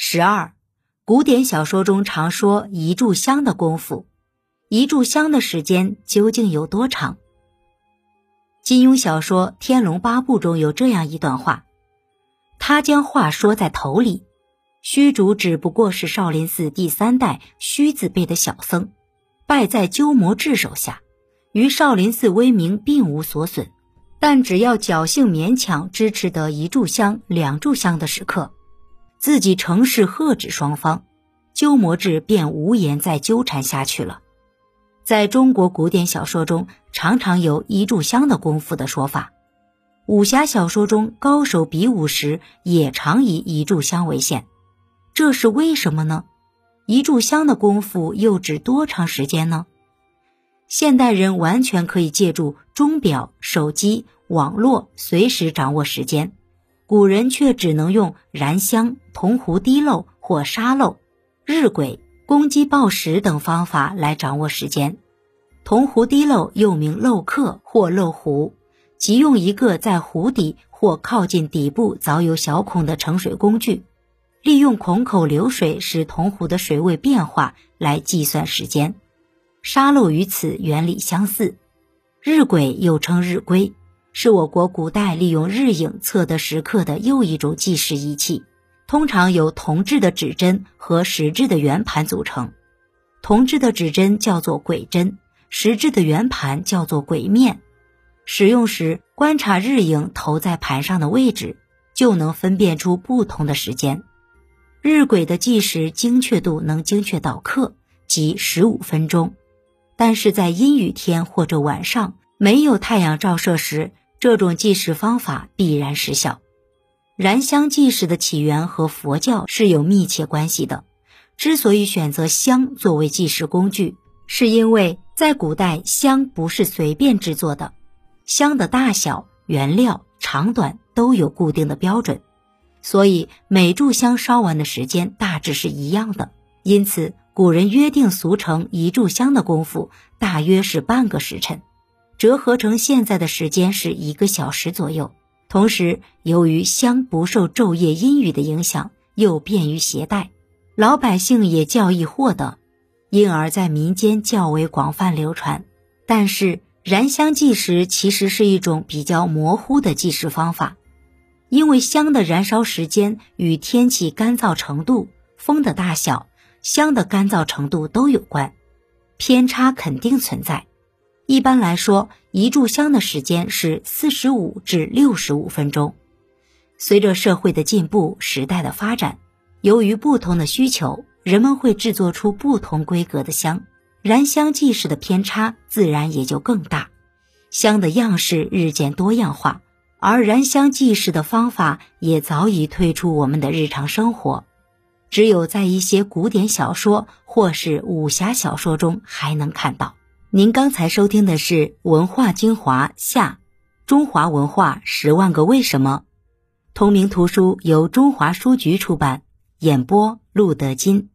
十二，古典小说中常说一炷香的功夫，一炷香的时间究竟有多长？金庸小说《天龙八部》中有这样一段话：他将话说在头里，虚竹只不过是少林寺第三代虚字辈的小僧，败在鸠摩智手下，于少林寺威名并无所损，但只要侥幸勉强支持得一炷香、两炷香的时刻。自己乘势喝止双方，鸠摩智便无言再纠缠下去了。在中国古典小说中，常常有一炷香的功夫的说法；武侠小说中，高手比武时也常以一炷香为限。这是为什么呢？一炷香的功夫又指多长时间呢？现代人完全可以借助钟表、手机、网络，随时掌握时间。古人却只能用燃香、铜壶滴漏或沙漏、日晷、公鸡报时等方法来掌握时间。铜壶滴漏又名漏刻或漏壶，即用一个在壶底或靠近底部凿有小孔的盛水工具，利用孔口流水使铜壶的水位变化来计算时间。沙漏与此原理相似。日晷又称日晷。是我国古代利用日影测得时刻的又一种计时仪器，通常由铜制的指针和石制的圆盘组成。铜制的指针叫做晷针，石制的圆盘叫做晷面。使用时，观察日影投在盘上的位置，就能分辨出不同的时间。日晷的计时精确度能精确到刻，即十五分钟。但是在阴雨天或者晚上没有太阳照射时，这种计时方法必然失效。燃香计时的起源和佛教是有密切关系的。之所以选择香作为计时工具，是因为在古代香不是随便制作的，香的大小、原料、长短都有固定的标准，所以每炷香烧完的时间大致是一样的。因此，古人约定俗成一炷香的功夫大约是半个时辰。折合成现在的时间是一个小时左右。同时，由于香不受昼夜阴雨的影响，又便于携带，老百姓也较易获得，因而，在民间较为广泛流传。但是，燃香计时其实是一种比较模糊的计时方法，因为香的燃烧时间与天气干燥程度、风的大小、香的干燥程度都有关，偏差肯定存在。一般来说，一炷香的时间是四十五至六十五分钟。随着社会的进步、时代的发展，由于不同的需求，人们会制作出不同规格的香，燃香计时的偏差自然也就更大。香的样式日渐多样化，而燃香计时的方法也早已退出我们的日常生活，只有在一些古典小说或是武侠小说中还能看到。您刚才收听的是《文化精华下：中华文化十万个为什么》，同名图书由中华书局出版，演播路德金。